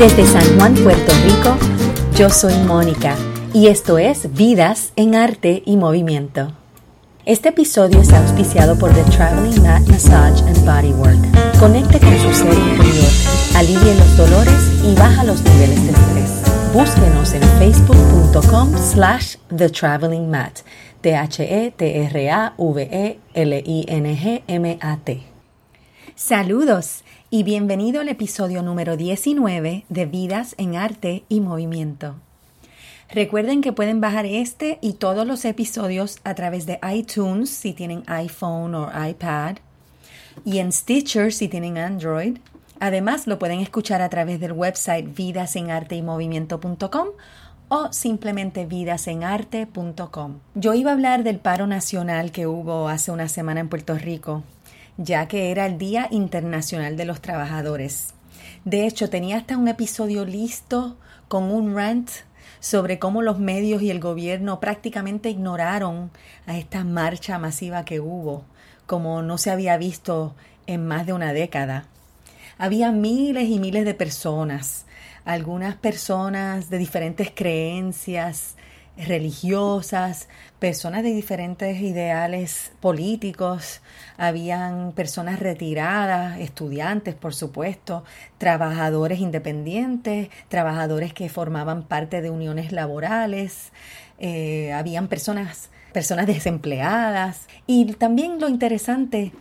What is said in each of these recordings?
Desde San Juan, Puerto Rico, yo soy Mónica y esto es Vidas en Arte y Movimiento. Este episodio es auspiciado por The Traveling Mat Massage and Bodywork. Conecte con su ser interior, alivie los dolores y baja los niveles de estrés. Búsquenos en facebook.com slash The Traveling Mat. T-H-E-T-R-A-V-E-L-I-N-G-M-A-T. Saludos y bienvenido al episodio número 19 de Vidas en Arte y Movimiento. Recuerden que pueden bajar este y todos los episodios a través de iTunes si tienen iPhone o iPad y en Stitcher si tienen Android. Además lo pueden escuchar a través del website vidasenarteymovimiento.com o simplemente vidasenarte.com. Yo iba a hablar del paro nacional que hubo hace una semana en Puerto Rico ya que era el Día Internacional de los Trabajadores. De hecho, tenía hasta un episodio listo con un rant sobre cómo los medios y el gobierno prácticamente ignoraron a esta marcha masiva que hubo, como no se había visto en más de una década. Había miles y miles de personas, algunas personas de diferentes creencias, religiosas, personas de diferentes ideales políticos, habían personas retiradas, estudiantes, por supuesto, trabajadores independientes, trabajadores que formaban parte de uniones laborales, eh, habían personas, personas desempleadas. Y también lo interesante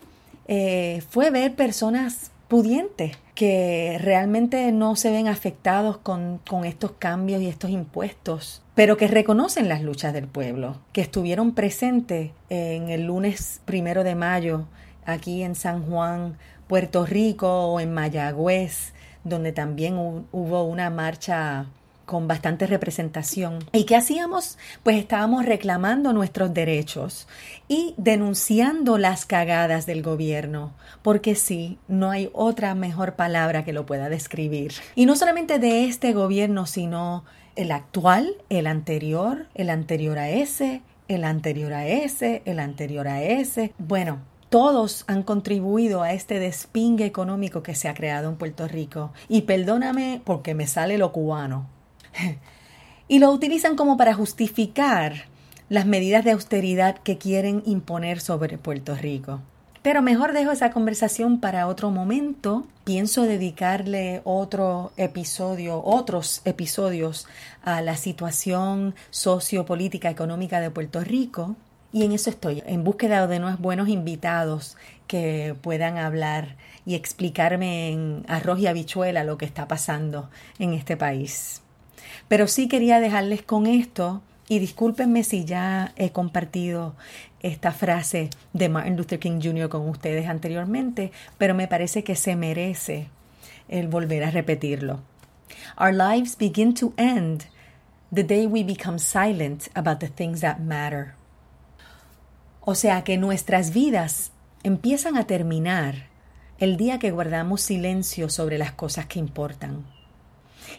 eh, fue ver personas pudientes que realmente no se ven afectados con, con, estos cambios y estos impuestos, pero que reconocen las luchas del pueblo, que estuvieron presentes en el lunes primero de mayo aquí en San Juan, Puerto Rico o en Mayagüez, donde también hubo una marcha con bastante representación. ¿Y qué hacíamos? Pues estábamos reclamando nuestros derechos y denunciando las cagadas del gobierno, porque sí, no hay otra mejor palabra que lo pueda describir. Y no solamente de este gobierno, sino el actual, el anterior, el anterior a ese, el anterior a ese, el anterior a ese. Bueno, todos han contribuido a este despingue económico que se ha creado en Puerto Rico. Y perdóname porque me sale lo cubano y lo utilizan como para justificar las medidas de austeridad que quieren imponer sobre Puerto Rico. Pero mejor dejo esa conversación para otro momento. Pienso dedicarle otro episodio, otros episodios a la situación sociopolítica económica de Puerto Rico. Y en eso estoy, en búsqueda de unos buenos invitados que puedan hablar y explicarme en arroz y habichuela lo que está pasando en este país. Pero sí quería dejarles con esto y discúlpenme si ya he compartido esta frase de Martin Luther King Jr. con ustedes anteriormente, pero me parece que se merece el volver a repetirlo. Our lives begin to end the day we become silent about the things that matter. O sea que nuestras vidas empiezan a terminar el día que guardamos silencio sobre las cosas que importan.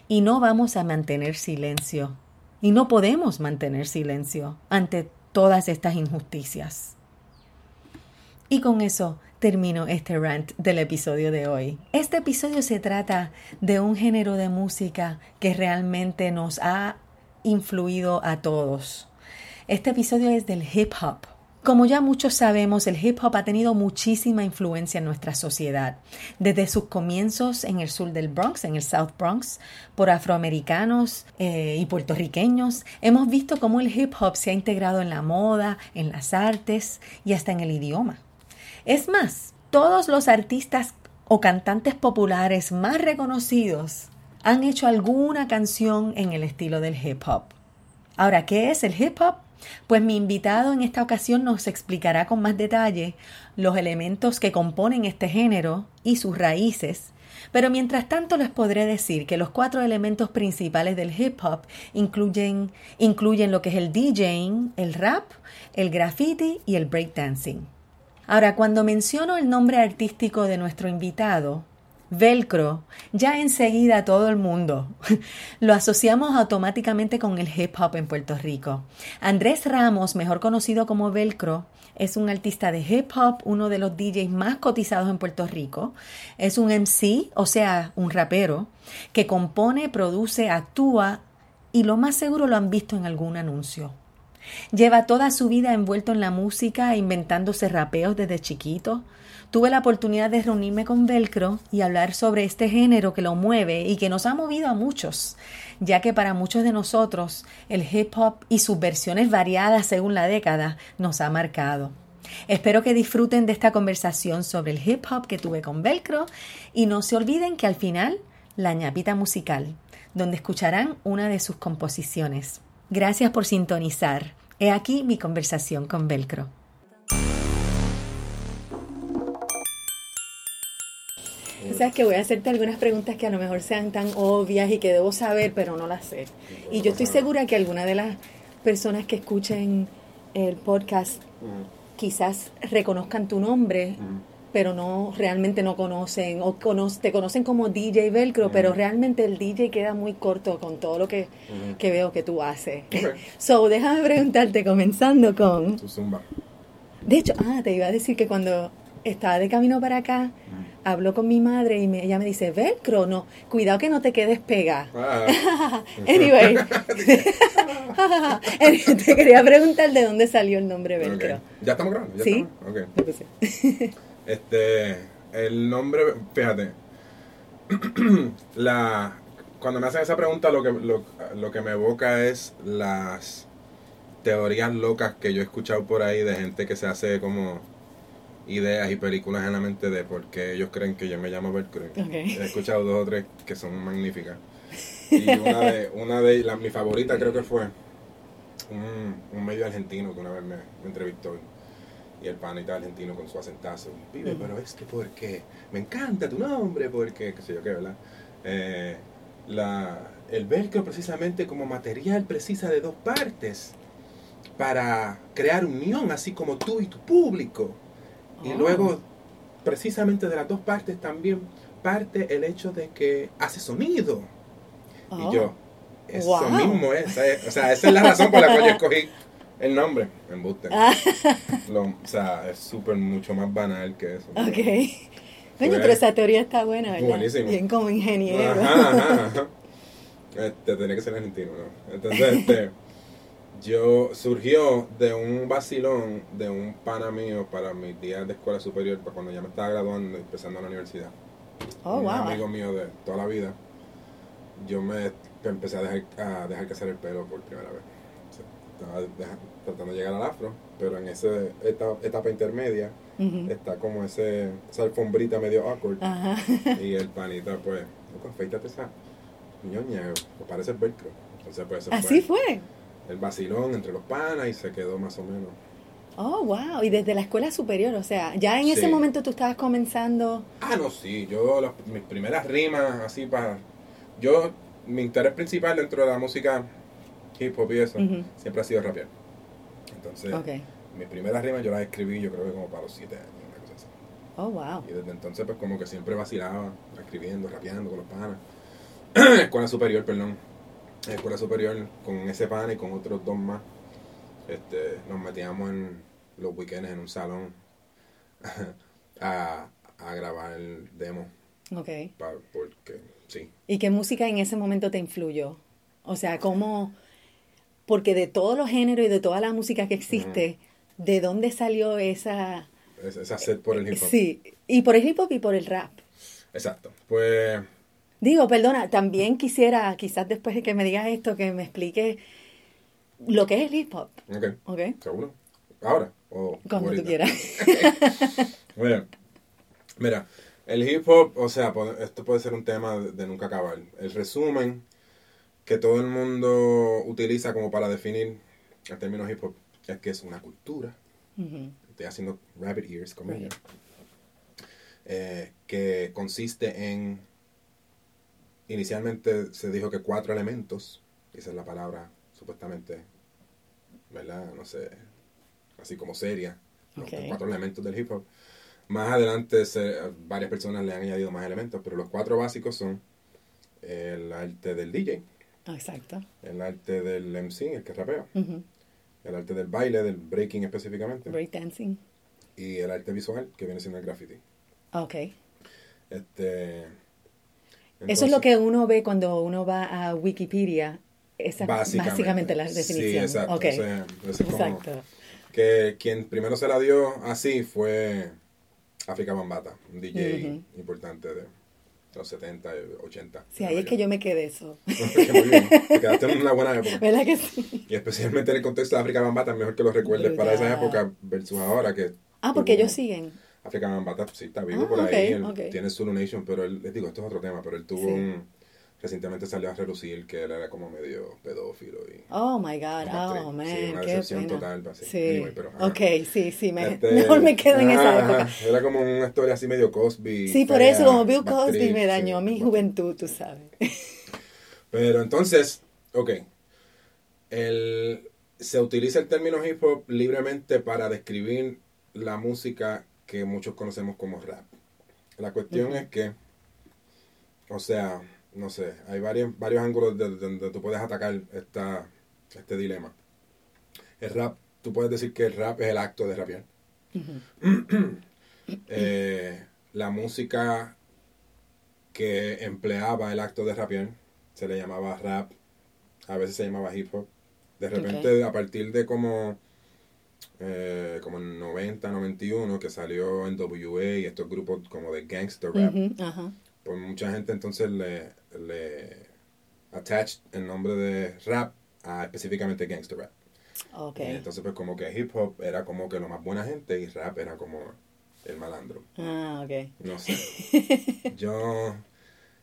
Y no vamos a mantener silencio. Y no podemos mantener silencio ante todas estas injusticias. Y con eso termino este rant del episodio de hoy. Este episodio se trata de un género de música que realmente nos ha influido a todos. Este episodio es del hip hop. Como ya muchos sabemos, el hip hop ha tenido muchísima influencia en nuestra sociedad, desde sus comienzos en el sur del Bronx, en el South Bronx, por afroamericanos eh, y puertorriqueños. Hemos visto cómo el hip hop se ha integrado en la moda, en las artes y hasta en el idioma. Es más, todos los artistas o cantantes populares más reconocidos han hecho alguna canción en el estilo del hip hop. Ahora, ¿qué es el hip hop? Pues mi invitado en esta ocasión nos explicará con más detalle los elementos que componen este género y sus raíces, pero mientras tanto les podré decir que los cuatro elementos principales del hip hop incluyen, incluyen lo que es el DJing, el rap, el graffiti y el breakdancing. Ahora, cuando menciono el nombre artístico de nuestro invitado, Velcro, ya enseguida todo el mundo lo asociamos automáticamente con el hip hop en Puerto Rico. Andrés Ramos, mejor conocido como Velcro, es un artista de hip hop, uno de los DJs más cotizados en Puerto Rico. Es un MC, o sea, un rapero, que compone, produce, actúa y lo más seguro lo han visto en algún anuncio. Lleva toda su vida envuelto en la música, inventándose rapeos desde chiquito. Tuve la oportunidad de reunirme con Velcro y hablar sobre este género que lo mueve y que nos ha movido a muchos, ya que para muchos de nosotros el hip hop y sus versiones variadas según la década nos ha marcado. Espero que disfruten de esta conversación sobre el hip hop que tuve con Velcro y no se olviden que al final la ñapita musical, donde escucharán una de sus composiciones. Gracias por sintonizar. He aquí mi conversación con Velcro. Sabes que voy a hacerte algunas preguntas que a lo mejor sean tan obvias y que debo saber, pero no las sé. Y yo estoy segura que alguna de las personas que escuchen el podcast quizás reconozcan tu nombre, pero no realmente no conocen o te conocen como DJ Velcro, pero realmente el DJ queda muy corto con todo lo que, veo que tú haces. So, déjame preguntarte comenzando con De hecho, ah, te iba a decir que cuando estaba de camino para acá, habló con mi madre y ella me dice, velcro, no, cuidado que no te quedes pega. Ah. anyway, te quería preguntar de dónde salió el nombre velcro. ¿Ya estamos grabando? ¿Sí? este, el nombre, fíjate, la, cuando me hacen esa pregunta lo que, lo, lo que me evoca es las teorías locas que yo he escuchado por ahí de gente que se hace como ideas y películas en la mente de por qué ellos creen que yo me llamo Velcro. He escuchado dos o tres que son magníficas. Y una de, una de la, mi favorita creo que fue un, un medio argentino que una vez me, entrevistó. Y el panita argentino con su acentazo. Pibe, pero es que porque me encanta tu nombre, porque qué sé yo qué, ¿verdad? Eh, la, el velcro precisamente como material precisa de dos partes para crear unión, así como tú y tu público. Y luego, precisamente de las dos partes también parte el hecho de que hace sonido. Y yo, oh. eso mismo es, o sea, esa es la razón por la cual yo escogí el nombre, Embuste. Ah. o sea, es súper mucho más banal que eso. Ok. Coño, pero esa teoría está buena, ¿verdad? Buenísimo. Bien como ingeniero. Ajá, ajá, Este, tenía que ser argentino, ¿no? Entonces, este yo surgió de un vacilón de un pana mío para mis días de escuela superior, para cuando ya me estaba graduando y empezando la universidad. Oh, un amigo mío de toda la vida. Yo me empecé a dejar, a dejar crecer el pelo por primera vez. estaba tratando de llegar al afro, pero en esa etapa, intermedia está como ese, esa alfombrita medio awkward. Y el panita, pues, afeítate esa ñoña, parece el velcro. Entonces, pues, Así fue el vacilón entre los panas y se quedó más o menos. Oh, wow. Y desde la escuela superior, o sea, ya en ese momento tú estabas comenzando. Ah, no, sí. Yo, mis primeras rimas, así para. Yo, mi interés principal dentro de la música hip hop y eso, siempre ha sido rapear. Entonces, mis primeras rimas yo las escribí, yo creo que como para los siete años, una cosa así. Oh, wow. Y desde entonces, pues como que siempre vacilaba, escribiendo, rapeando con los panas. escuela superior, perdón en escuela superior con ese pan y con otros dos más. Este, nos metíamos en los weekends en un salón a, a grabar el demo. Ok. porque, sí. ¿Y qué música en ese momento te influyó? O sea, ¿cómo...? Porque de todos los géneros y de toda la música que existe, ¿de dónde salió esa... Esa sed por el hip hop. Sí, y por el hip hop y por el rap. Exacto. Pues Digo, perdona, también quisiera, quizás después de que me digas esto, que me expliques lo que es el hip hop. Ok. okay. ¿Seguro? ¿Ahora? O Como tú quieras. Bueno, mira, el hip hop, o sea, esto puede ser un tema de, nunca acabar. El resumen que todo el mundo utiliza como para definir el término hip hop es que es una cultura. Estoy haciendo rabbit ears como eh, que consiste en Inicialmente se dijo que cuatro elementos, esa es la palabra supuestamente, ¿verdad? No sé, así como seria, los cuatro elementos del hip hop. Más adelante se- varias personas le han añadido más elementos, pero los cuatro básicos son el arte del DJ, Exacto. el arte del MC, el que rapea, el arte del baile, del breaking específicamente, Breakdancing. y el arte visual, que viene siendo el graffiti. Ok. Este, Eso es entonces- lo que uno ve cuando uno va a Wikipedia. Esa Básicamente. básicamente, la Sí, definición. exacto. Ok. O sea, es como- Exacto. que quien primero se la dio así fue África Bambata, un DJ Ujú. importante de los 70 y 80. Sí, ahí es que yo me quedé eso. Que muy bien, te quedaste en una buena época. ¿Verdad que sí? Y especialmente en el contexto de África Bambata, mejor que lo recuerdes para esa época versus ahora que... Ah, porque ellos siguen. África Bambata sí está vivo Ah, por ok, ahí, él ok. tiene Zulu Nation, pero él, les digo, esto es otro tema, pero él tuvo Sí. un... Recientemente salió a relucir que él era como medio pedófilo y... Oh my God, oh man, sí, una qué decepción pena. total, pues, sí. Anyway, pero, ajá. ok, sí, sí, me, Este, mejor me quedo en esa época. Era como una historia así medio Cosby. Sí, por fea, eso, como Bill Cosby me dañó sí, mi bueno. juventud, tú sabes. Pero entonces, ok. El, se utiliza el término hip hop libremente para describir la música que muchos conocemos como rap. La cuestión es que, o sea, no sé, hay varios, varios ángulos de- de- donde tú puedes atacar esta, este dilema. El rap, tú puedes decir que el rap es el acto de rapear. Eh, la música que empleaba el acto de rapear se le llamaba rap, a veces se llamaba hip hop. De repente, a partir de como, eh, como en 90, 91, que salió en WA y estos grupos como de gangster rap, Ajá. pues mucha gente entonces le, le attached el nombre de rap a específicamente gangster rap. Ok. Y entonces pues como que hip hop era como que lo más buena gente y rap era como el malandro. Ah, ok. No sé. Yo,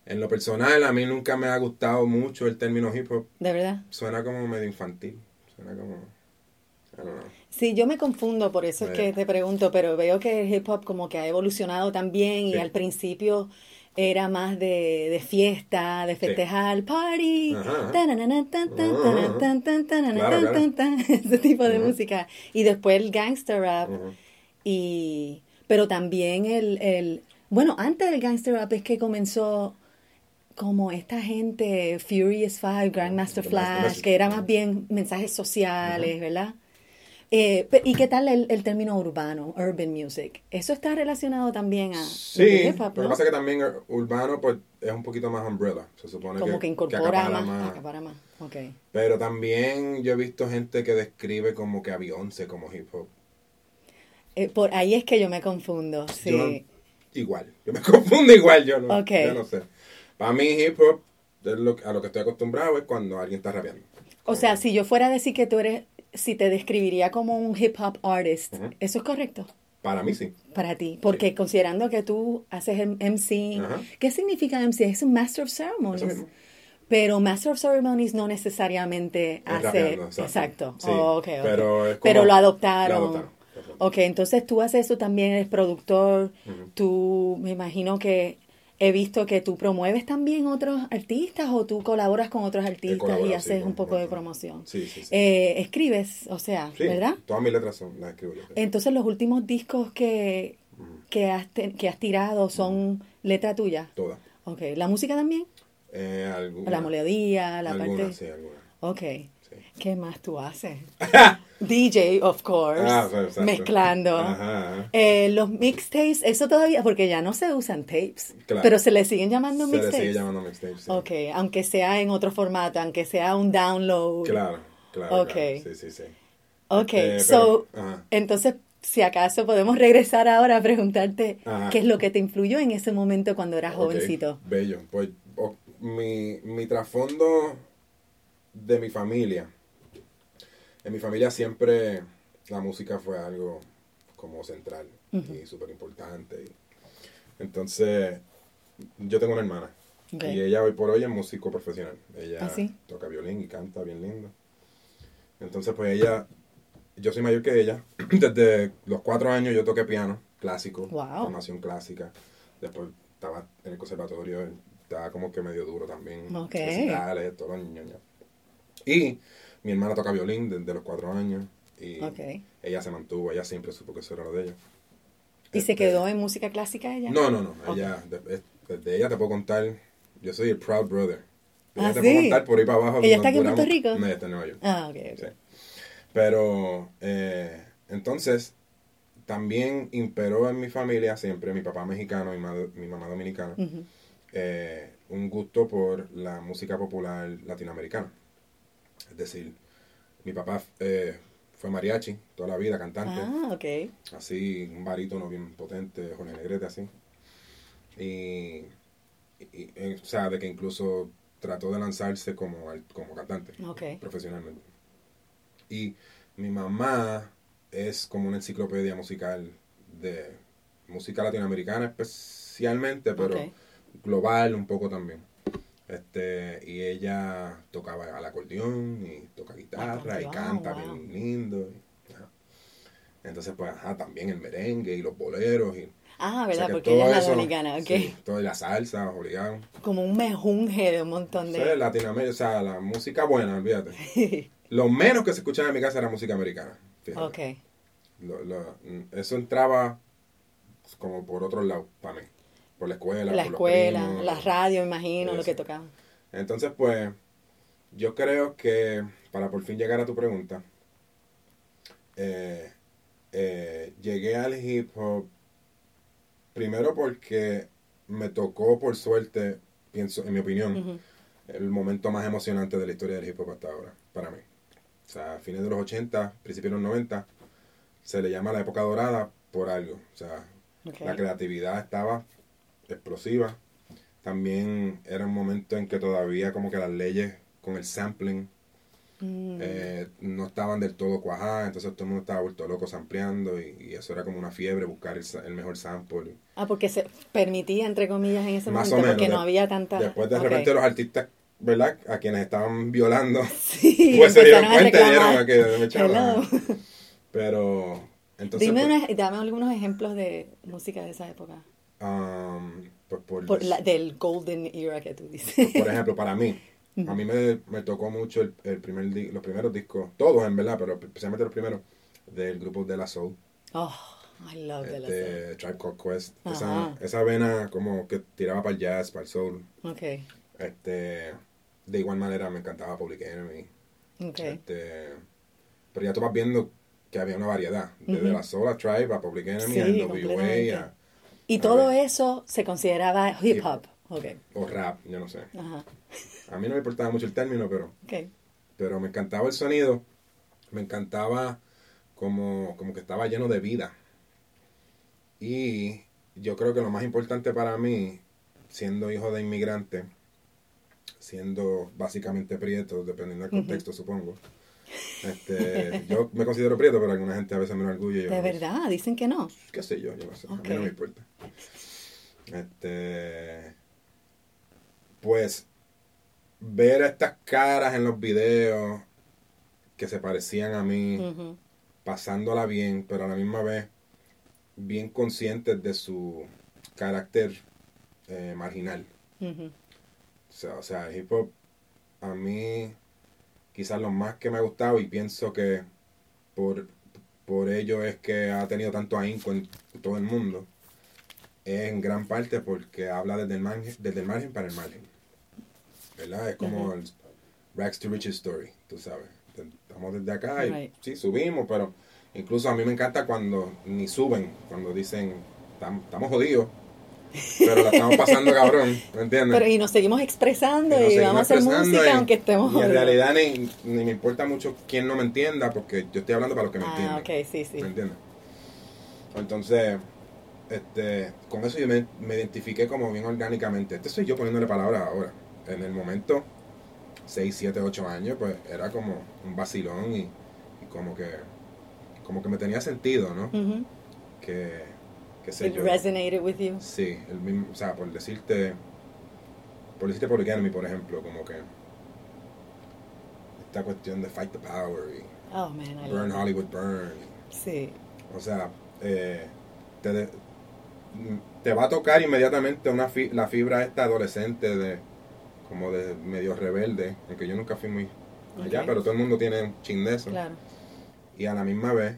en lo personal, a mí nunca me ha gustado mucho el término hip hop. ¿De verdad? Suena como medio infantil. Suena como... Sí, yo me confundo, por eso es que Eh. te pregunto, pero veo que el hip hop como que ha evolucionado también y Sí. al principio era más de, de fiesta, de festejar, party, tan, tan, ese tipo de música. Y después el gangster rap y pero también el, el bueno, antes del gangster rap es que comenzó como esta gente, Furious Five, Grandmaster The Flash, que era más bien mensajes sociales, ¿verdad? Eh, ¿Y qué tal el, el término urbano, urban music? Eso está relacionado también a Sí, hip hop, lo que ¿no? pasa es que también urbano pues es un poquito más umbrella. Se supone Como que, que incorpora acapara más, acapara más. Ok. Pero también yo he visto gente que describe como que a Beyoncé como hip hop. Eh, por ahí es que yo me confundo, sí. Yo igual. Yo me confundo igual, yo no, Ok. yo no sé. Para mí hip hop, es lo, a lo que estoy acostumbrado es cuando alguien está rapeando. O sea, si yo fuera a decir que tú eres, si te describiría como un hip hop artist. ¿eso es correcto? Para mí sí. Para ti, porque considerando que tú haces MC, Ajá. ¿qué significa MC? Es un Master of Ceremonies. Pero Master of Ceremonies no necesariamente Es hace... exacto. exacto. Sí, Oh, ok, ok. pero es como- Pero lo adoptaron. Lo adoptaron. Ok, entonces tú haces eso también, eres productor. Tú, me imagino que he visto que tú promueves también otros artistas o tú colaboras con otros artistas y sí, haces un poco de promoción. Sí, sí, sí. Eh, escribes, o sea, ¿verdad? Todas mis letras son, las escribo yo. Entonces los últimos discos que, que, has, que has tirado son letra tuya. Todas. Ok, ¿la música también? Eh, alguna- La melodía, la algunas, parte... sí, algunas. Ok. ¿Qué más tú haces? DJ, of course. Ah, mezclando. Ajá. Eh, los mixtapes, eso todavía, porque ya no se usan tapes, Claro. pero se le siguen llamando Se le mixtapes. sigue llamando mixtape, sí. Ok, aunque sea en otro formato, aunque sea un download. Claro, claro. Ok. claro. Sí, sí, sí. Ok, Este, so, pero- entonces, si acaso podemos regresar ahora a preguntarte Ajá. qué es lo que te influyó en ese momento cuando eras jovencito. Bello. Pues mi, mi trasfondo de mi familia. En mi familia siempre la música fue algo como central y súper importante. Entonces, yo tengo una hermana. Y ella hoy por hoy es músico profesional. Ella ¿Ah, sí? toca violín y canta bien lindo. Entonces, pues ella, yo soy mayor que ella. Desde los cuatro años yo toqué piano clásico, Wow. formación clásica. Después estaba en el conservatorio, estaba como que medio duro también. Ok. recitales, todo, ña. Y mi hermana toca violín desde los cuatro años. Y ella se mantuvo, ella siempre supo que eso era lo de ella. ¿Y se Este, quedó en música clásica ella? No, no, no. Ok. Ella, de, es- desde ella te puedo contar. Yo soy el proud brother. De ella ¿Ah, te sí? puedo contar por ahí para abajo. ¿Ella está aquí en Puerto Rico? No, ella está en Nueva York. Ah, ok, ok. Sí. Pero eh, entonces también imperó en mi familia siempre, mi papá mexicano y ma- mi mamá dominicana, eh, un gusto por la música popular latinoamericana. Es decir, mi papá eh, fue mariachi toda la vida, cantante, Ah, ok. así, un barítono bien potente, Jorge Negrete, así. Y, y- y, o sea, de que incluso trató de lanzarse como, al- como cantante profesionalmente. Y mi mamá es como una enciclopedia musical de música latinoamericana especialmente, pero global un poco también. Este, y ella tocaba al acordeón y toca guitarra y canta wow. bien lindo. y- ajá. Entonces, pues, ajá, también el merengue y los boleros. Y, Ah, o sea ¿verdad? que Porque ella es la dominicana, ok. sí, toda la salsa, obligado. Como un mejunje de un montón de... Latinoamérica, o sea, la música buena, olvídate. Lo menos que se escuchaba en mi casa era música americana. fíjate. ok. Lo- lo- eso entraba como por otro lado para mí. Por la escuela. La por los escuela, primos. la radio, imagino, lo que tocaban. Entonces, pues, yo creo que para por fin llegar a tu pregunta, eh, eh, llegué al hip hop primero porque me tocó, por suerte, pienso, en mi opinión, el momento más emocionante de la historia del hip hop hasta ahora, para mí. O sea, a fines de los 80, principios de los 90, se le llama la época dorada por algo. O sea, la creatividad estaba explosiva. También era un momento en que todavía como que las leyes con el sampling Mm. eh, no estaban del todo cuajadas, entonces todo el mundo estaba vuelto loco sampleando y, y eso era como una fiebre, buscar el, el mejor sample. Ah, porque se permitía, entre comillas, en ese Más momento, o menos. porque no había tanta... Después de repente los artistas, ¿verdad? A quienes estaban violando, Sí, pues se dieron cuenta y dieron a que me. Pero, entonces, Dime pues, una- dame algunos ejemplos de música de esa época. Um, pues por, Por la- del golden era que tú dices. por ejemplo, para mí, a mí me, me tocó mucho el, el primer los primeros discos, todos en verdad, pero especialmente los primeros, del grupo De La Soul, Oh, I love the este, Tribe Called Quest, esa, esa vena como que tiraba para el jazz, para el soul, Ok, este, de igual manera me encantaba Public Enemy, ok. este, pero ya tú vas viendo que había una variedad, desde Ujú. La Soul a Tribe, a Public Enemy, Sí, a NWA, a, Y todo eso se consideraba hip hop. Ok, o rap, yo no sé. ajá, A mí no me importaba mucho el término, pero pero me encantaba el sonido, me encantaba como, como que estaba lleno de vida. Y yo creo que lo más importante para mí, siendo hijo de inmigrante, siendo básicamente prieto, dependiendo del contexto, supongo. Este, yo me considero prieto, pero alguna gente a veces me orgullo. De verdad, dicen que no. ¿Qué sé yo? Yo no sé. A mí no me importa. Este. Pues. Ver a estas caras en los videos que se parecían a mí, pasándola bien, pero a la misma vez bien conscientes de su carácter eh, marginal. O sea, o sea, el hip hop a mí quizás lo más que me ha gustado y pienso que por, por ello es que ha tenido tanto ahínco en todo el mundo es en gran parte porque habla desde el margen, desde el margen para el margen. ¿Verdad? Es como el Rags to Riches Story, tú sabes. Estamos desde acá y Right. sí, subimos, pero incluso a mí me encanta cuando ni suben, cuando dicen, "Tam- estamos jodidos, pero la estamos pasando cabrón, ¿me entiendes? Pero y nos seguimos expresando Y y, nos seguimos vamos a hacer música y- aunque estemos Y en realidad ni, ni me importa mucho quién no me entienda, porque yo estoy hablando para los que me Ah, entienden. ok, sí, sí. ¿Me entiendes? Entonces, este, con eso yo me, me identifiqué como bien orgánicamente. Este soy yo poniéndole palabras ahora. En el momento, 6, 7, 8 años, pues era como un vacilón y, y como que como que me tenía sentido, ¿no? Que, qué sé It yo. resonated with you. Sí, el mismo, o sea, por decirte, por decirte Public Enemy, por ejemplo, como que esta cuestión de Fight the Power y Oh, man, I Burn Hollywood Burn. Sí. o sea, eh, te, de- te va a tocar inmediatamente una fi- la fibra esta adolescente de como de medio rebelde, aunque yo nunca fui muy allá, pero todo el mundo tiene un chin de eso. Claro. Y a la misma vez,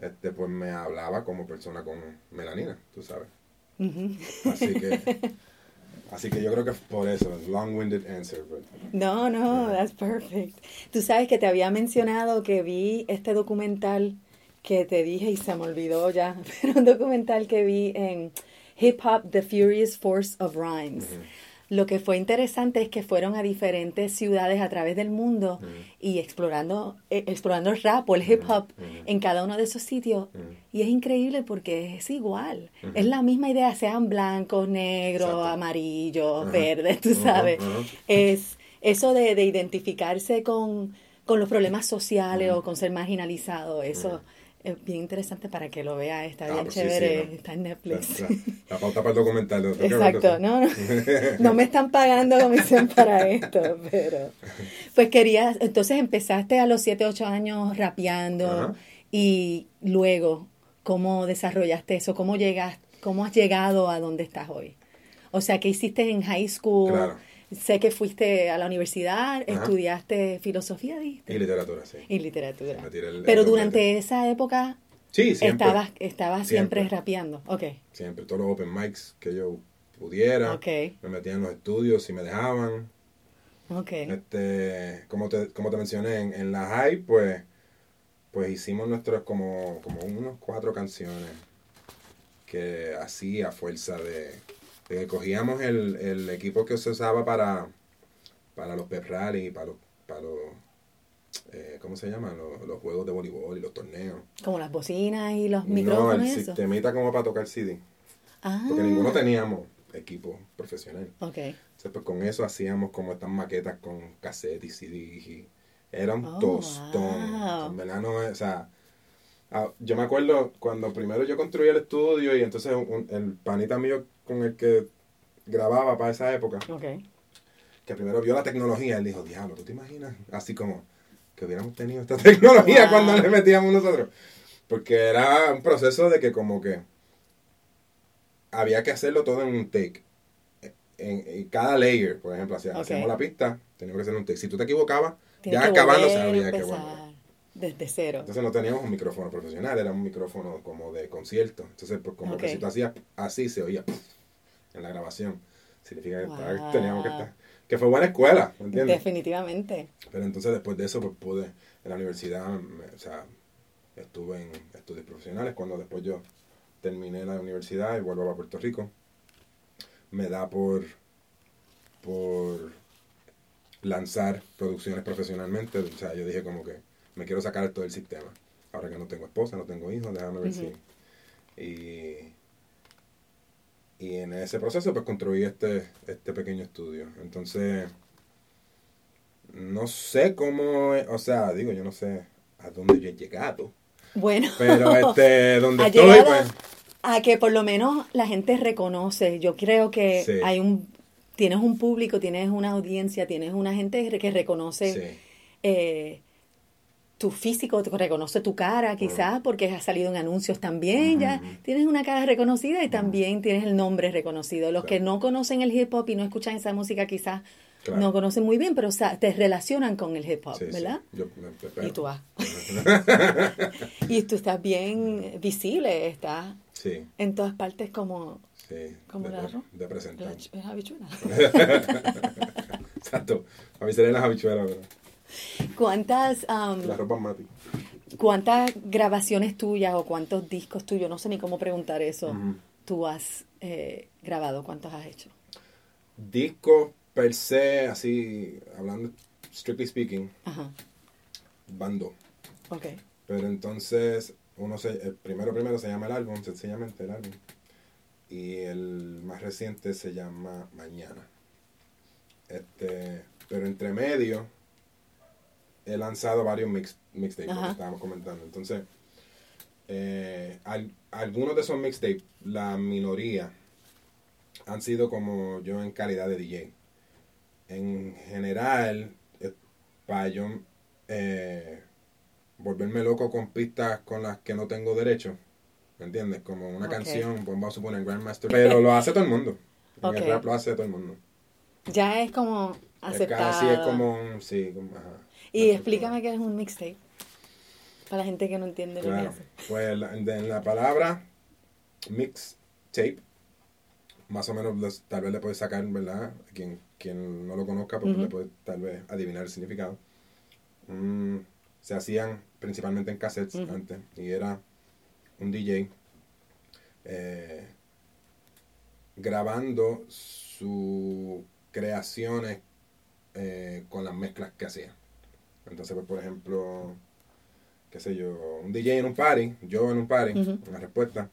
este, pues me hablaba como persona con melanina, tú sabes. Ujú. Así que, así que yo creo que es por eso, long-winded answer. but- No, no, that's perfect. Tú sabes que te había mencionado que vi este documental que te dije y se me olvidó ya, pero un documental que vi en Hip Hop, The Furious Force of Rhymes. Lo que fue interesante es que fueron a diferentes ciudades a través del mundo y explorando, eh, explorando el rap o el hip hop en cada uno de esos sitios. Y es increíble porque es igual. Es la misma idea, sean blancos, negros, Exacto. amarillos, Ajá. verdes, tú Ajá, sabes. Es eso de, de identificarse con, con los problemas sociales o con ser marginalizado. Eso es bien interesante para que lo vea. Está Ah, bien pues chévere. sí, ¿no? Está en Netflix. La, la- la pauta para el documental. ver, Exacto, no, no, no me están pagando comisión para esto, pero pues querías, entonces empezaste a los 7, 8 años rapeando Ajá. y luego, ¿cómo desarrollaste eso? ¿Cómo llegas, cómo has llegado a donde estás hoy? O sea, ¿qué hiciste en high school? Claro. Sé que fuiste a la universidad, Ajá. estudiaste filosofía, dijiste, Y literatura, sí. y literatura. Sí, el- Pero el durante esa época Sí, siempre. estabas, estabas siempre. Siempre. rapeando. Ok, Siempre, todos los open mics que yo pudiera. ok, Me metía en los estudios si me dejaban. ok. Este, como te, como te mencioné, en, en la high, pues, pues hicimos nuestros como, como unos cuatro canciones que así a fuerza de, que cogíamos el, el equipo que se usaba para, para los pep rally, para los, para los eh, ¿cómo se llama? Los, los juegos de voleibol y los torneos. Como las bocinas y los No, micrófonos el y eso. sistemita como para tocar CD. Ah, Porque ninguno teníamos equipo profesional. Ok. Entonces, pues con eso hacíamos como estas maquetas con cassette y CD. Y era un Oh, tostón. wow. En verdad no es, o sea, ah, yo me acuerdo cuando primero yo construí el estudio y entonces un- el panita mío con el que grababa para esa época, que primero vio la tecnología, él dijo, diablo, ¿tú te imaginas? Así como que hubiéramos tenido esta tecnología Wow. cuando le metíamos nosotros. Porque era un proceso de que como que había que hacerlo todo en un take. En, en cada layer, por ejemplo, hacíamos la pista, teníamos que hacer un take. Si tú te equivocabas, Tienes ya acabando volver a sabía que bueno. Desde cero. Entonces no teníamos un micrófono profesional, era un micrófono como de concierto. Entonces, pues como Ok. que si tú hacías así, se oía en la grabación. Significa que Wow. teníamos que estar. Que fue buena escuela, ¿me entiendes? Definitivamente. Pero entonces después de eso, pues pude, en la universidad, me- o sea, estuve en estudios profesionales. Cuando después yo terminé la universidad y vuelvo a Puerto Rico, me da por, por lanzar producciones profesionalmente. O sea, yo dije como que me quiero sacar esto del sistema. Ahora que no tengo esposa, no tengo hijos, déjame ver si... Y, y en ese proceso pues construí este, este pequeño estudio. Entonces, no sé cómo, o sea, digo, yo no sé a dónde yo he llegado. Bueno. Pero este, donde estoy, pues... a que por lo menos la gente reconoce. Yo creo que Sí. hay un tienes un público, tienes una audiencia, tienes una gente que reconoce Sí. eh, tu físico, te reconoce tu cara, quizás porque has salido en anuncios también, ya tienes una cara reconocida y también tienes el nombre reconocido. Los que no conocen el hip hop y no escuchan esa música quizás Claro. no conocen muy bien, pero o sea, te relacionan con el hip hop, Sí, sí. ¿verdad? Yo me espero. Y tú vas. y tú estás bien visible, estás Sí, en todas partes como, como de, arroz. de presentar. la la habichuela. Exacto. A mí serían las habichuelas, pero ¿Cuántas, um, mati. ¿Cuántas grabaciones tuyas o cuántos discos tuyos, no sé ni cómo preguntar eso, tú has eh, grabado? ¿Cuántos has hecho? Discos per se, así, hablando strictly speaking, Ajá, van dos. ok. Pero entonces, uno se, el primero primero se llama el álbum, sencillamente el álbum. Y el más reciente se llama Mañana. Este, pero entre medio he lanzado varios mix, mixtapes, Ajá. estábamos comentando. Entonces, eh, al- algunos de esos mixtapes, la minoría, han sido como yo en calidad de DJ. En general, para yo eh, volverme loco con pistas con las que no tengo derecho. ¿Me entiendes? Como una canción, pues vamos a suponer Grandmaster. Pero lo hace todo el mundo. En el rap lo hace todo el mundo. Ya es como aceptado. casi es como un. Sí, como, ajá. Y explícame qué es un mixtape. Para la gente que no entiende lo que Claro. hace. Pues la- en la palabra mixtape, más o menos les- tal vez le puedes sacar, ¿verdad? Quien, quien no lo conozca, pues Ujú. le puede tal vez adivinar el significado. Mm, se hacían principalmente en cassettes antes y era un DJ eh, grabando sus creaciones eh, con las mezclas que hacía. Entonces, pues, por ejemplo, qué sé yo, un DJ en un party, yo en un party, una respuesta,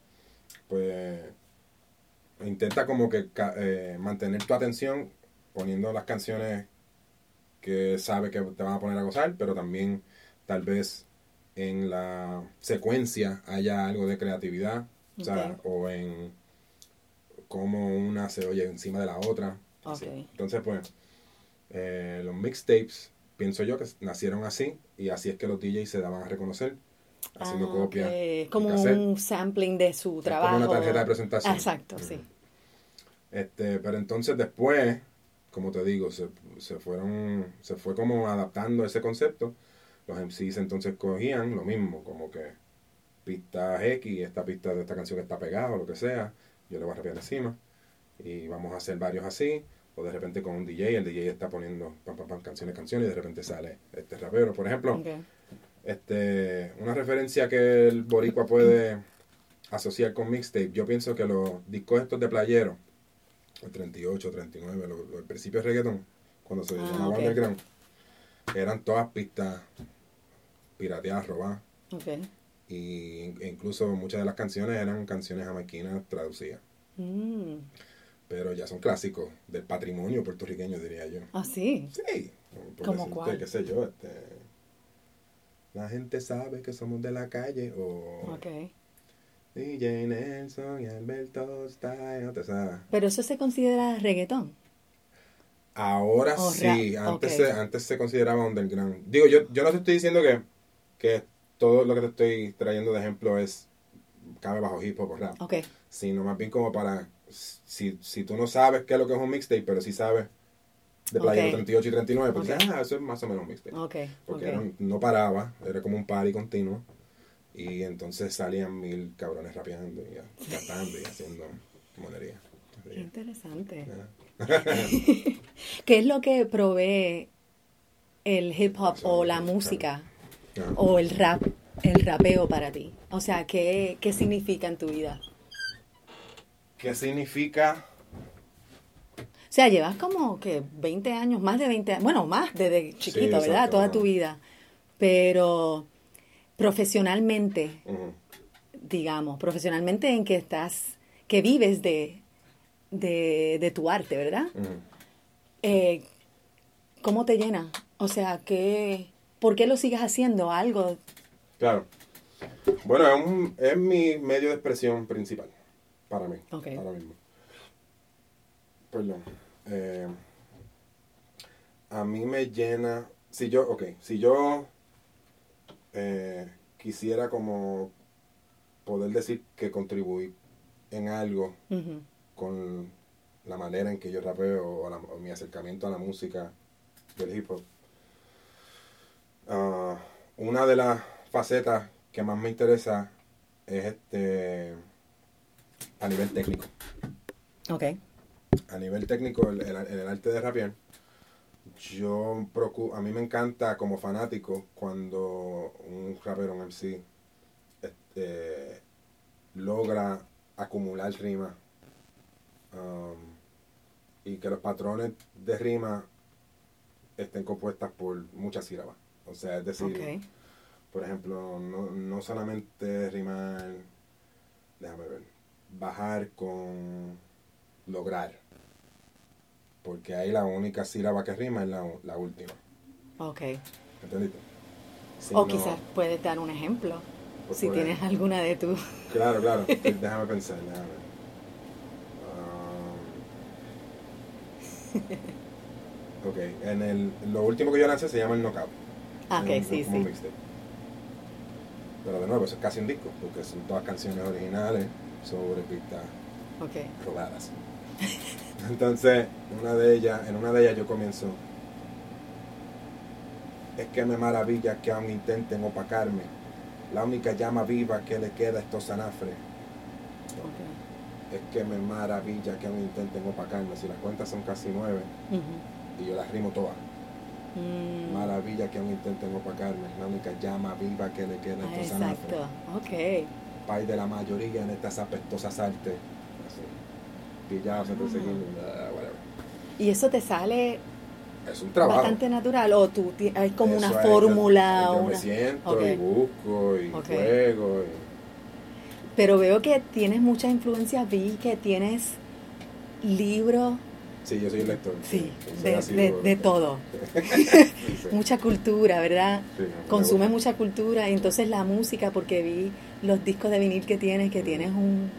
pues intenta como que eh, mantener tu atención poniendo las canciones que sabe que te van a poner a gozar, pero también tal vez en la secuencia haya algo de creatividad, o, sea, o en cómo una se oye encima de la otra. Entonces, pues, eh, los mixtapes, pienso yo que nacieron así, y así es que los DJs se daban a reconocer, haciendo Ah, copias. ok. de Como cassette. un sampling de su como trabajo. una tarjeta de presentación. Exacto, sí. Este, pero entonces después, como te digo, se, se fueron, se fue como adaptando ese concepto. Los MCs entonces cogían lo mismo, como que pistas X, esta pista de esta canción está pegada o lo que sea, yo le voy a rapear encima. Y vamos a hacer varios así, o de repente con un DJ, el DJ está poniendo pam, pam, pam, canciones, canciones, y de repente sale este rapero. Por ejemplo, este, una referencia que el boricua puede asociar con mixtape, yo pienso que los discos estos de playero, el 38, 39, lo- lo- el principio de reggaeton, cuando se Ah, llamaba ok. underground, eran todas pistas pirateadas, robadas, Ok. y in- e incluso muchas de las canciones eran canciones jamaiquinas traducidas, Mm. Pero ya son clásicos del patrimonio puertorriqueño, diría yo. Ah, sí. Sí, ¿Cómo cuál? qué sé yo, este, la gente sabe que somos de la calle, o... Ok. DJ Nelson y Alberto Style, ¿te sabes? Pero eso se considera reggaetón. Ahora Oh, sí, antes, ok. se, antes se consideraba underground. Digo, yo, yo no te estoy diciendo que, que todo lo que te estoy trayendo de ejemplo es cabe bajo hip hop o rap, Ok. sino más bien como para, si, si tú no sabes qué es lo que es un mixtape, pero sí sabes de Playero Ok. 38 y 39, pues Ok. dices, ah, eso es más o menos un mixtape. Porque era- no paraba, era como un party continuo. Y entonces salían mil cabrones rapeando y cantando y haciendo monería. Qué interesante. ¿Qué es lo que provee el hip hop o la música o el rap, el rapeo para ti? O sea, ¿qué, qué significa en tu vida? ¿Qué significa? O sea, llevas como que 20 años, más de 20 años, bueno, más desde chiquito, ¿verdad? Toda tu vida. Pero profesionalmente, digamos, profesionalmente en que estás, que vives de, de, de tu arte, ¿verdad? Eh, ¿Cómo te llena? O sea, ¿qué, ¿por qué lo sigues haciendo? Algo. Claro. Bueno, es, un- es mi medio de expresión principal para mí. Ok. Ahora mismo. Perdón. Eh, a mí me llena. Si yo, ok, si yo eh, quisiera como poder decir que contribuí en algo con la manera en que yo rapeo o, la- o mi acercamiento a la música del hip hop. Ah, una de las facetas que más me interesa es este a nivel técnico. Ok. A nivel técnico, el- el- en el arte de rapear, yo procuro, a mí me encanta como fanático cuando un rapero, un MC, este, logra acumular rima um, y que los patrones de rima estén compuestas por muchas sílabas. O sea, es decir, por ejemplo, no, no solamente rimar, déjame ver, bajar con lograr. Porque ahí la única sílaba que rima es la, la última. Ok. ¿Entendiste? Si o no- quizás puedes dar un ejemplo. Pues si tienes ejemplo. alguna de tus. Claro, claro. Déjame pensar, déjame. Um, ok, en el, lo último que yo lancé se llama el Knockout. Ah, ok, un- sí, como un sí. mixtape. Pero de nuevo, eso es casi un disco, porque son todas canciones originales sobre pistas. Entonces, una de ellas, en una de ellas yo comienzo. Es que me maravilla que aún intenten opacarme La única llama viva que le queda a estos sanafres Ok. es que me maravilla que aún intenten opacarme. Si las cuentas son casi nueve y yo las rimo todas. Mm. Maravilla que aún intenten opacarme. La única llama viva que le queda a Ah, estos sanafres. exacto. Ok. Pai de la mayoría en estas apestosas artes. Pillados Ah. ah, whatever. ¿Y eso te sale Es un trabajo. bastante natural o tú hay como Eso una es, fórmula? Yo, yo una... me siento Ok. y busco y Ok. juego. y- Pero veo que tienes mucha influencia, vi que tienes libros, Sí, yo soy lector. sí, soy de, de, todo. Sí, sí. Mucha cultura, ¿verdad? Sí, me Consumes gusta. mucha cultura y entonces la música, porque vi los discos de vinil que tienes, que tienes un,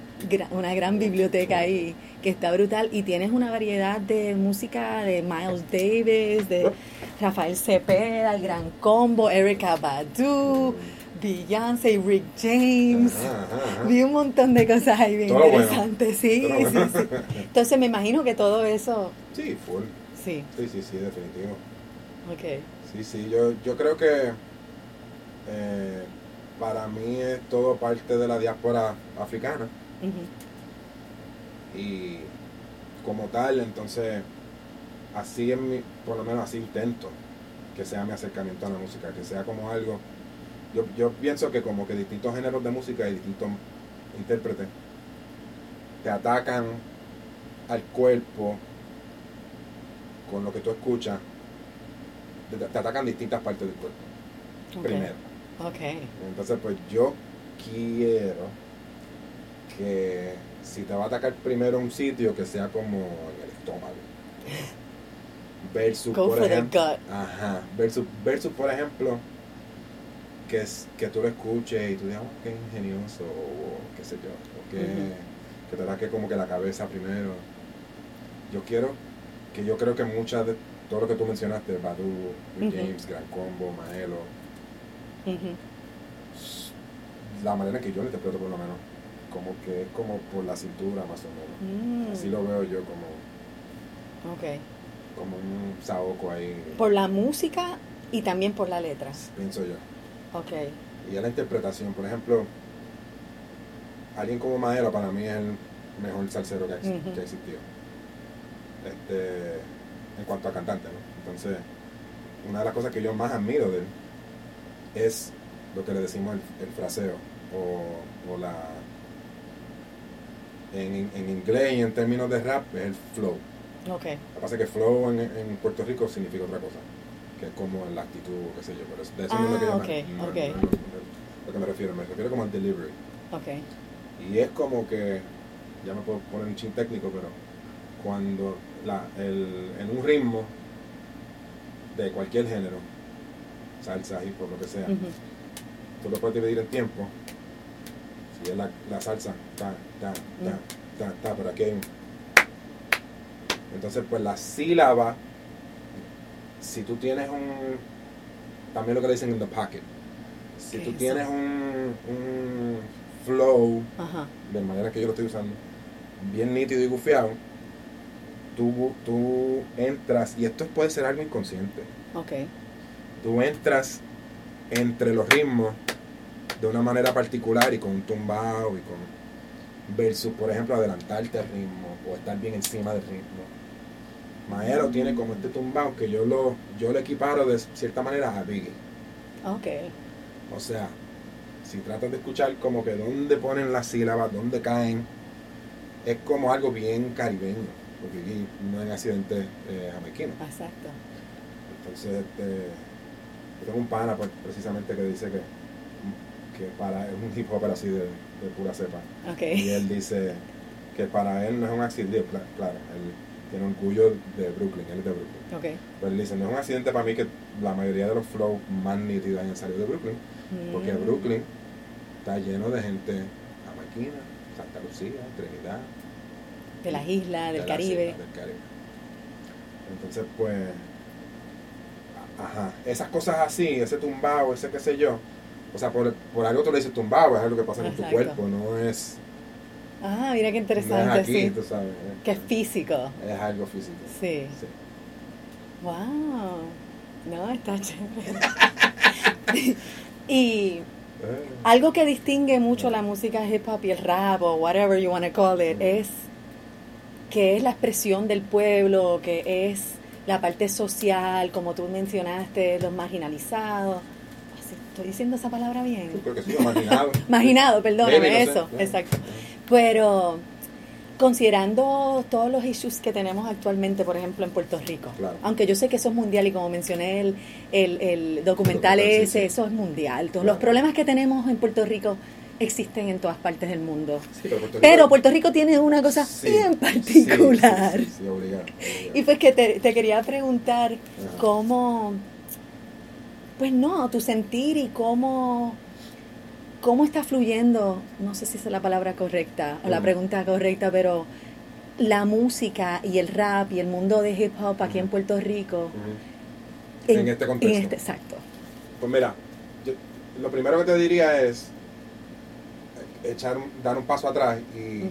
una gran biblioteca ahí, que está brutal, y tienes una variedad de música de Miles Davis, de Rafael Cepeda, el Gran Combo, Erika Badu, Beyoncé, Rick James. Ajá, ajá, ajá. Vi un montón de cosas ahí bien Todo lo bueno. interesantes, sí, Todo sí, bueno. sí. Entonces me imagino que todo eso, Sí, full. sí, Sí, sí, sí, definitivo. ok. Sí, sí, yo, yo creo que eh, para mí es todo parte de la diáspora africana y como tal, entonces, así es mi, por lo menos así intento que sea mi acercamiento a la música, que sea como algo, yo, yo pienso que como que distintos géneros de música y distintos intérpretes te atacan al cuerpo con lo que tú escuchas, te, te atacan distintas partes del cuerpo, primero. Ok. Entonces, pues yo quiero que si te va a atacar primero un sitio, que sea como en el estómago. Versus, Go por for the ejemplo, gut. ajá, versus, versus, por ejemplo, que, es, que tú lo escuches y tú digas, oh, qué ingenioso, o qué sé yo, o que, Ujú. que te ataque como que la cabeza primero. Yo quiero, que yo creo que muchas de todo lo que tú mencionaste, Badu. James, Gran Combo, Maelo, la manera que yo lo interpreto por lo menos, como que es como por la cintura más o menos. Mm, Así lo veo yo como, como un saoco ahí, Por la música y también por la letra. pienso yo. Ok. Y ya la interpretación, por ejemplo, alguien como Maelo para mí es el mejor salsero que ha, existido. Este, en cuanto a cantante, ¿no? Entonces, una de las cosas que yo más admiro de él es lo que le decimos el, el fraseo o, o la en, en inglés y en términos de rap es el flow. Ok. Lo que pasa es que flow en, en Puerto Rico significa otra cosa, que es como la actitud, qué sé yo, pero de eso no es lo que Ah, yo ok, me, no- ok. no lo, que me refiero, me refiero como al delivery. Ok. Y es como que, ya me puedo poner un chin técnico, pero cuando la, el, en un ritmo de cualquier género, salsa, hip hop, lo que sea, tú lo puedes dividir en tiempo. Si es la, la salsa, ta, ta, ta, Mm. ta, ta, pero aquí hay un... Entonces, pues la sílaba, si tú tienes un... También lo que le dicen in the pocket. Si ¿Qué tú es tienes un, un flow, Ajá. de manera que yo lo estoy usando, bien nítido y gufiado, tú, tú entras, y esto puede ser algo inconsciente, Ok. tú entras entre los ritmos de una manera particular y con un tumbao y con versus por ejemplo adelantarte al ritmo o estar bien encima del ritmo Maero tiene como este tumbao que yo lo yo lo equiparo de cierta manera a Biggie Ok. o sea si tratas de escuchar como que dónde ponen las sílabas dónde caen es como algo bien caribeño porque Biggie no es accidente eh, Exacto. Entonces, este, yo tengo un pana pues, precisamente que dice que, que para es un hip hop así de, de pura cepa. Ok. Y él dice que para él no es un accidente, cla- claro, él tiene orgullo de Brooklyn, él es de Brooklyn. Ok. Pero él dice, no es un accidente para mí que la mayoría de los flows más nítidos hayan salido de Brooklyn, porque Mm. Brooklyn está lleno de gente jamaiquina, Santa Lucía, Trinidad, De las islas, de del las Caribe. islas del Caribe. Entonces, pues, ajá, esas cosas así, ese tumbao, ese qué sé yo, o sea, por, por algo tú le dices tumbao, es algo que pasa con tu Exacto. cuerpo, no es, Ah, mira qué no interesante, es aquí, sí. tú sabes, Que es físico. es algo físico. Sí. Sí. Wow. No, está chévere. y Algo que distingue mucho la música hip hop y el rap o whatever you want to call it es que es la expresión del pueblo, que es la parte social, como tú mencionaste, los marginalizados. ¿Estoy diciendo esa palabra bien? Sí, porque marginado. marginado, perdóname, no eso, exacto. Pero considerando todos los issues que tenemos actualmente, por ejemplo, en Puerto Rico, Claro. aunque yo sé que eso es mundial y como mencioné el, el, el documental sí, ese, sí. eso es mundial. Todos Claro. los problemas que tenemos en Puerto Rico existen en todas partes del mundo. Sí, pero Puerto Rico- Pero Puerto Rico tiene una cosa bien particular. Obligado, obligado. Y pues que te, te quería preguntar Ajá. cómo, pues no, tu sentir y cómo, cómo está fluyendo, no sé si es la palabra correcta o la Ujú. pregunta correcta, pero la música y el rap y el mundo de hip hop aquí en. Puerto Rico. En este contexto. en este- exacto. Pues mira, yo- lo primero que te diría es echar dar un paso atrás y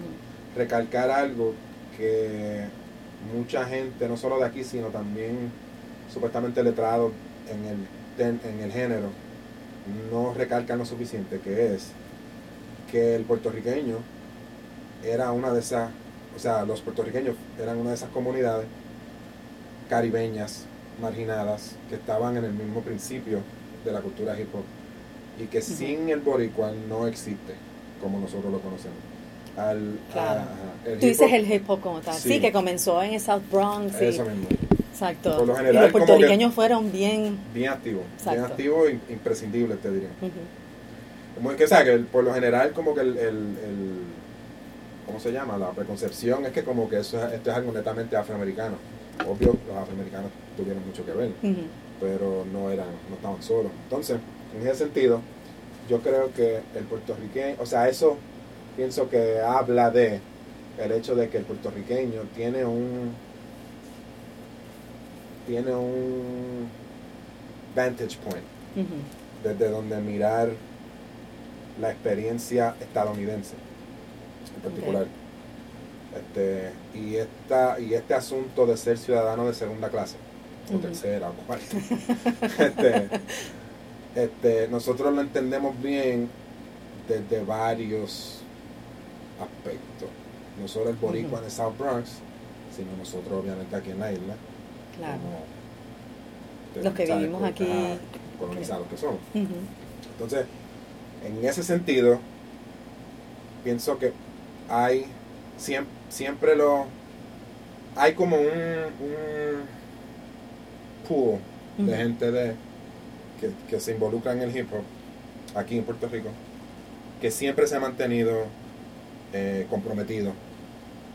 recalcar algo que mucha gente, no solo de aquí, sino también supuestamente letrados en el, en el género, no recalcan lo suficiente, que es que el puertorriqueño era una de esas, o sea, los puertorriqueños eran una de esas comunidades caribeñas, marginadas, que estaban en el mismo principio de la cultura hip hop y que sin el boricua no existe como nosotros lo conocemos. Al, Claro. a- el Tú dices el hip hop como tal. Sí, Sí. que comenzó en el South Bronx. y- Eso mismo. Exacto. Por lo y general, los puertorriqueños fueron bien. Bien activo. Bien Exacto. activo e imprescindible, te diría. ujú, Como es que, o sea, que por lo general, como que el, el, el- ¿Cómo se llama? La preconcepción es que, como que eso es, esto es algo netamente afroamericano. Obvio, los afroamericanos tuvieron mucho que ver, pero no eran no estaban solos. Entonces, en ese sentido, yo creo que el puertorriqueño, o sea, eso pienso que habla de el hecho de que el puertorriqueño tiene un tiene un vantage point. Desde donde mirar la experiencia estadounidense en particular. Este, y esta y este asunto de ser ciudadano de segunda clase o tercera o cuarta. Este, este, nosotros lo entendemos bien desde varios aspectos. No solo el boricua Ujú. en el South Bronx sino nosotros obviamente aquí en la isla Claro. como, Los que vivimos aquí. colonizados que somos Ujú. entonces, en ese sentido, pienso que hay siempre, siempre lo hay como un, un pool de gente de que, que se involucra en el hip hop aquí en Puerto Rico que siempre se ha mantenido eh, comprometido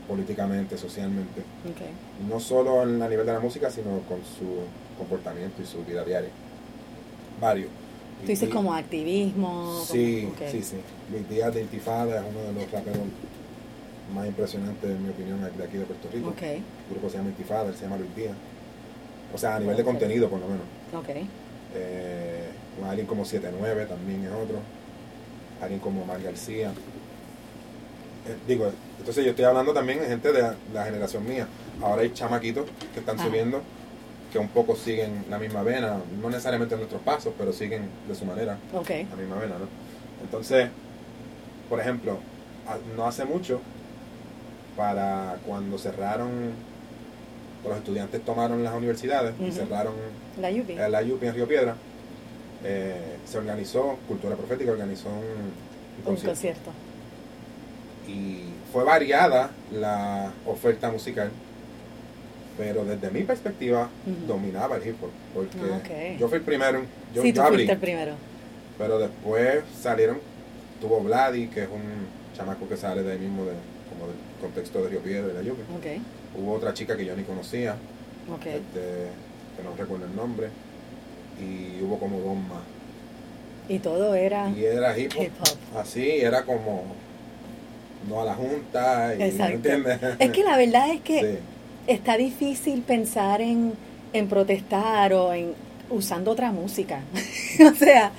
políticamente, socialmente, no solo en- a nivel de la música, sino con su comportamiento y su vida diaria. Varios. Tú dices como activismo. Sí, como- sí, sí. Luis Díaz de Intifada es uno de los raperos más impresionantes, en mi opinión, de aquí de Puerto Rico. Ok, El grupo se llama Intifada, él se llama Luis Díaz. O sea, a nivel de contenido, por lo menos. ok. Eh, alguien como 79 también es otro. Alguien como Mar García. Eh, digo, entonces yo estoy hablando también de gente de la, la generación mía. Ahora hay chamaquitos que están subiendo que un poco siguen la misma vena, no necesariamente nuestros pasos, pero siguen de su manera la misma vena, ¿no? Entonces, por ejemplo, no hace mucho, para cuando cerraron, los estudiantes tomaron las universidades y cerraron La Yupi. la UPI en Río Piedra, eh, se organizó, Cultura Profética organizó un, un Un concierto. concierto. Y fue variada la oferta musical, pero desde mi perspectiva dominaba el hip hop, porque Ah, yo fui el primero, yo, sí, yo tú abrí. fuiste el primero. Pero después salieron, tuvo Vladi, que es un chamaco que sale de ahí mismo, de, como del contexto de Río Piedra y la. Ok, Hubo otra chica que yo ni conocía, este, que no recuerdo el nombre, y hubo como dos más. Y todo era Y era hip hop, hip hop. así, era como no a la junta, y, Exacto. Es que la verdad es que Sí, está difícil pensar en, en protestar o en usando otra música. o sea,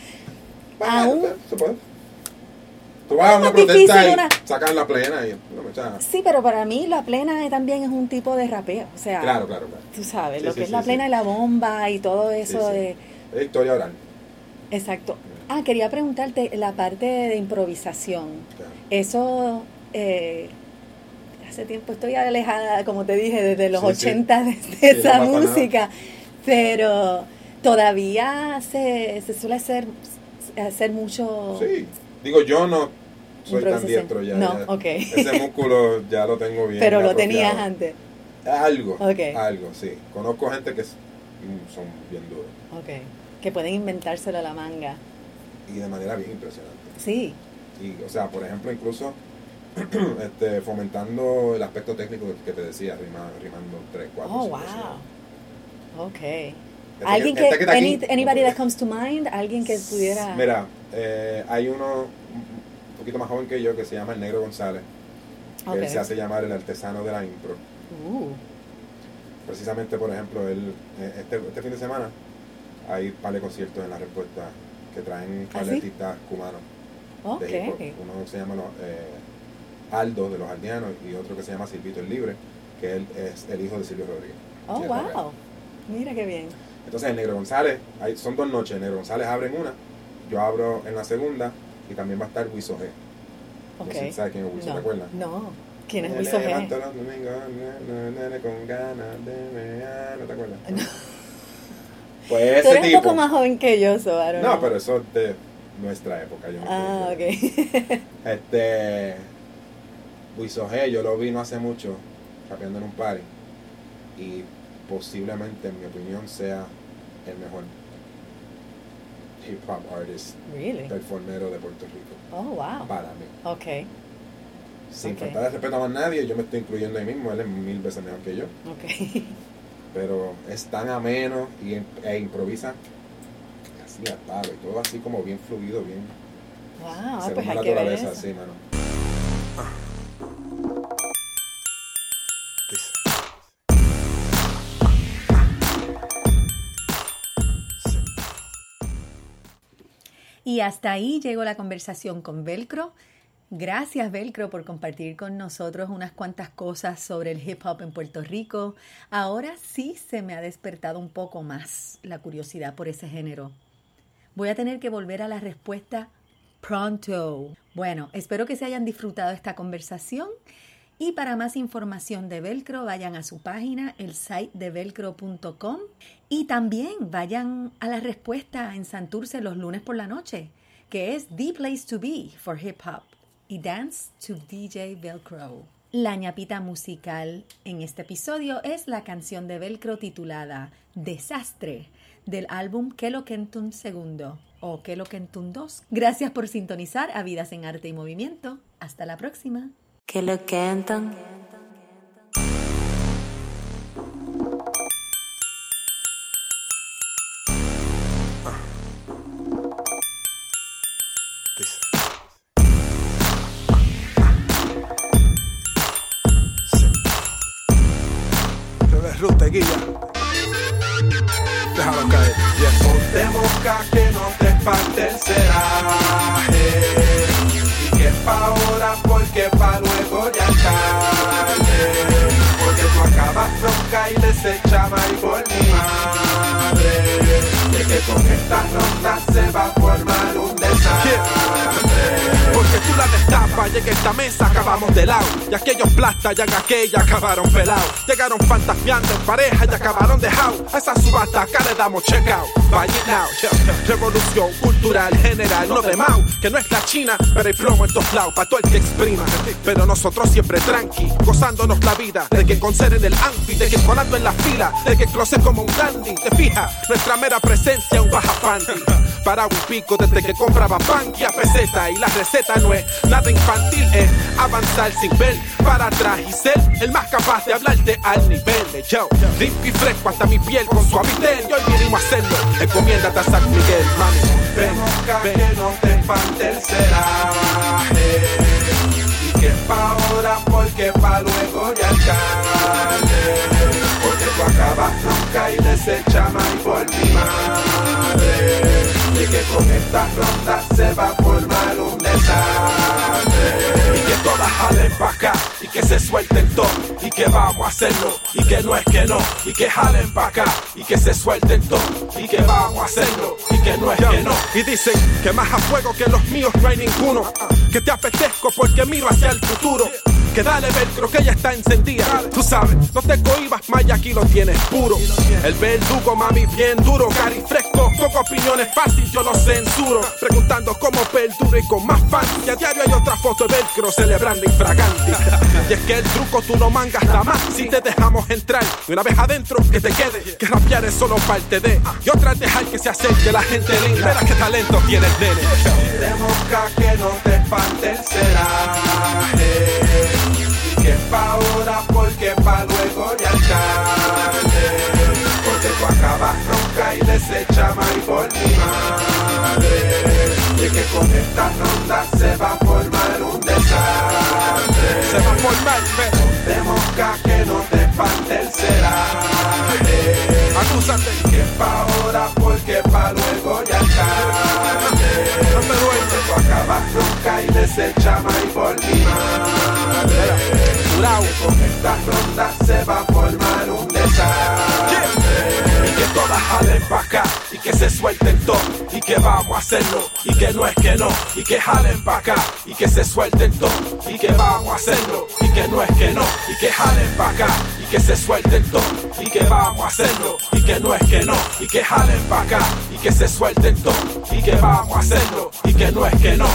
Bueno, aún- se puede. Tú vas a una protesta y una- sacan la plena y... no, o sea, sí, pero para mí la plena también es un tipo de rapeo. O sea, claro, claro, claro. tú sabes, Sí, lo sí, que es la plena y la bomba y todo eso de... Es historia oral. Exacto. Ah, quería preguntarte la parte de improvisación. Claro. Eso, eh, hace tiempo estoy alejada, como te dije, desde los Sí, sí. 80 de, esa música, pero todavía se, se suele hacer, hacer mucho... Sí, digo yo no soy tan diestro ya. No, ya. ok. Ese músculo ya lo tengo bien. pero lo tenías antes. Algo, algo, sí. Conozco gente que mm, son bien duros Ok. Que pueden inventárselo a la manga. y de manera bien impresionante. Sí. Y, o sea, por ejemplo, incluso este, fomentando el aspecto técnico que te decía, rima- rimando 3, 4, Oh, wow. Ok. Alguien Este que, any- anybody that comes to mind, alguien que pudiera... Mira, eh, hay uno un poquito más joven que yo que se llama el Negro González. que Ok. Él se hace llamar el artesano de la impro. Uh, Precisamente, por ejemplo, él, eh, este, este fin de semana hay un par de conciertos en la respuesta que traen ¿Ah, sí? cubanos ok. de hip hop. Uno se llama los, eh, Aldo de los Aldeanos y otro que se llama Silvito el Libre, que él es el hijo de Silvio Rodríguez. Oh, wow. Mira qué bien. Entonces el Negro González, hay, son dos noches, el Negro González abre en una, yo abro en la segunda y también va a estar Wiso G. No Ok. sé si sabes quién es Wiso, no, ¿te acuerdas? no. ¿Quién es Wiso G? levanto los domingos, na, con ganas de ¿no te acuerdas? No. Pues Tú ese eres tipo. un poco más joven que yo, so, I don't No, pero eso es de nuestra época, yo no Ah, ok. Este. G, yo lo vi no hace mucho, rapeando en un party. Y posiblemente, en mi opinión, sea el mejor hip hop artist really? performero de Puerto Rico. Oh, wow. Para mí. Ok, Sin Ok. faltar de respeto a más nadie, yo me estoy incluyendo ahí mismo, él es mil veces mejor que yo. ok. Pero es tan ameno y, e improvisa así al palo y todo así como bien fluido, bien. Wow, según pues la hay que ver eso. sí, mano. Y hasta ahí llegó la conversación con Velcro. Gracias Velcro por compartir con nosotros unas cuantas cosas sobre el hip hop en Puerto Rico. Ahora sí se me ha despertado un poco más la curiosidad por ese género. Voy a tener que volver a la respuesta pronto. Bueno, espero que se hayan disfrutado esta conversación y para más información de Velcro vayan a su página, el site de velcro.com y también vayan a la respuesta en Santurce los lunes por la noche, que es The Place to Be for Hip Hop y Dance to DJ Velcro. La ñapita musical en este episodio es la canción de Velcro titulada Desastre del álbum Kelo Kentun II o Kelo Kentun 2. Gracias por sintonizar a Vidas en Arte y Movimiento. Hasta la próxima. Que lo cantan. Aquellos plastas ya en aquella acabaron pelados. Llegaron fantasmeando en pareja y acabaron dejado. A esa subasta acá le damos check out. Buy it now. Revolución cultural general, no de Mao. Que no es la China, pero hay plomo en todos lados para todo el que exprima. Pero nosotros siempre tranqui, gozándonos la vida. De que con ser en el amfi, de que colando en la fila, de que closet como un dandy. Te fijas, nuestra mera presencia un baja panty. Para un pico desde que compraba pan y a peseta y la receta no es nada infantil, es avanzar sin ver para atrás y ser el más capaz de hablarte al nivel de yo. Limpio y fresco hasta mi piel con suavitel y hoy vinimos a hacerlo. Encomiéndate a San Miguel, mami. Ven, mosca que no te espante el ceraje Y que pa' ahora porque pa' luego ya tarde Porque tú acabas ronca y desecha y con esta ronda se va a formar un desastre Y que todas jalen pa' acá y que se suelten todo y que vamos a hacerlo y que no es que no y que jalen pa' acá y que se suelten todo y que vamos a hacerlo y que no es que no. Y dicen que más a fuego que los míos no hay ninguno, que te apetezco porque miro hacia el futuro. Que dale velcro que ya está encendida. Tú sabes, no te cohibas y aquí lo tienes puro. El verdugo, mami, bien duro, cari fresco, con opiniones fácil, yo lo censuro. Preguntando cómo perduro y con más fan. Y a diario hay otra foto de velcro celebrando infragante. Y es que el truco tú no mangas nada más si te dejamos entrar. Y una vez adentro, que te quede, que rapear es solo parte de. Y otra dejar que se acerque la gente linda. Mira qué talento tiene el nene. Demosca que no te espante el ceraje pa' ahora porque pa' luego ya tarde. Porque tú acabas ronca y desecha y por mi Y es que con esta ronda se va a formar un desastre Se va a formar, pero Demosca que no te espante el acúsate. que pa' ahora porque pa' luego ya tarde No te duele. Tú acabas ronca y desecha y por mi madre Jurao. Con esta ronda suelten todo y que vamos a hacerlo y que no es que no y que jalen pa' acá y que se suelten todo y que vamos a hacerlo y que no es que no y que jalen pa' acá y que se suelten todo y que vamos a hacerlo y que no es que no y que jalen pa' acá y que se suelten todo y que vamos a hacerlo y que no es que no